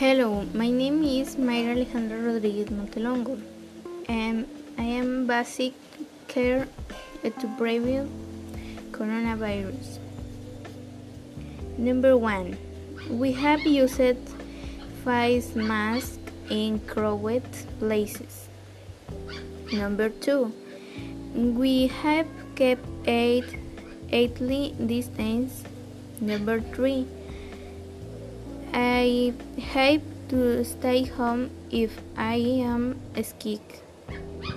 Hello, my name is Mayra Alejandra Rodriguez Montelongo, and I am basic care to prevent coronavirus. Number one, we have used face masks in crowded places. Number two, we have kept eight eightly distance. Number three, I have to stay home if I am sick.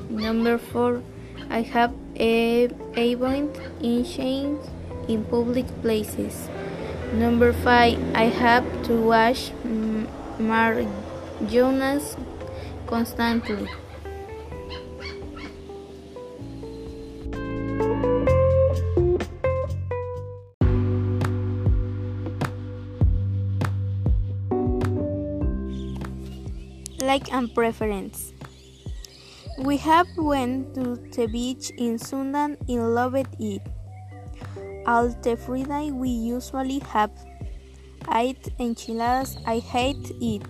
Number four, I have a avoid inching in public places. Number five, I have to wash my Jonas constantly. Like and preference. We have went to the beach in Sundan and loved it. All the Friday we usually have ate enchiladas. I hate it.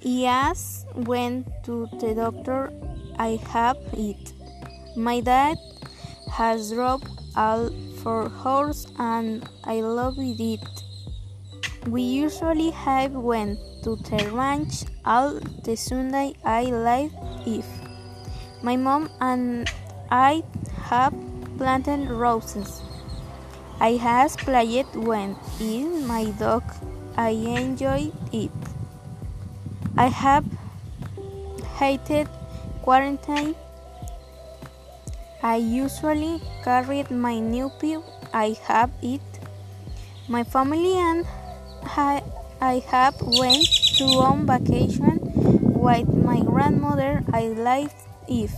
Yes, went to the doctor. I have it. My dad has dropped all four horse and I love it. We usually have went to the ranch all the Sunday I live if my mom and I have planted roses. I has played when in my dog. I enjoy it. I have hated quarantine. I usually carried my new pill. I have it. My family and I, I have went to on vacation with my grandmother. I live if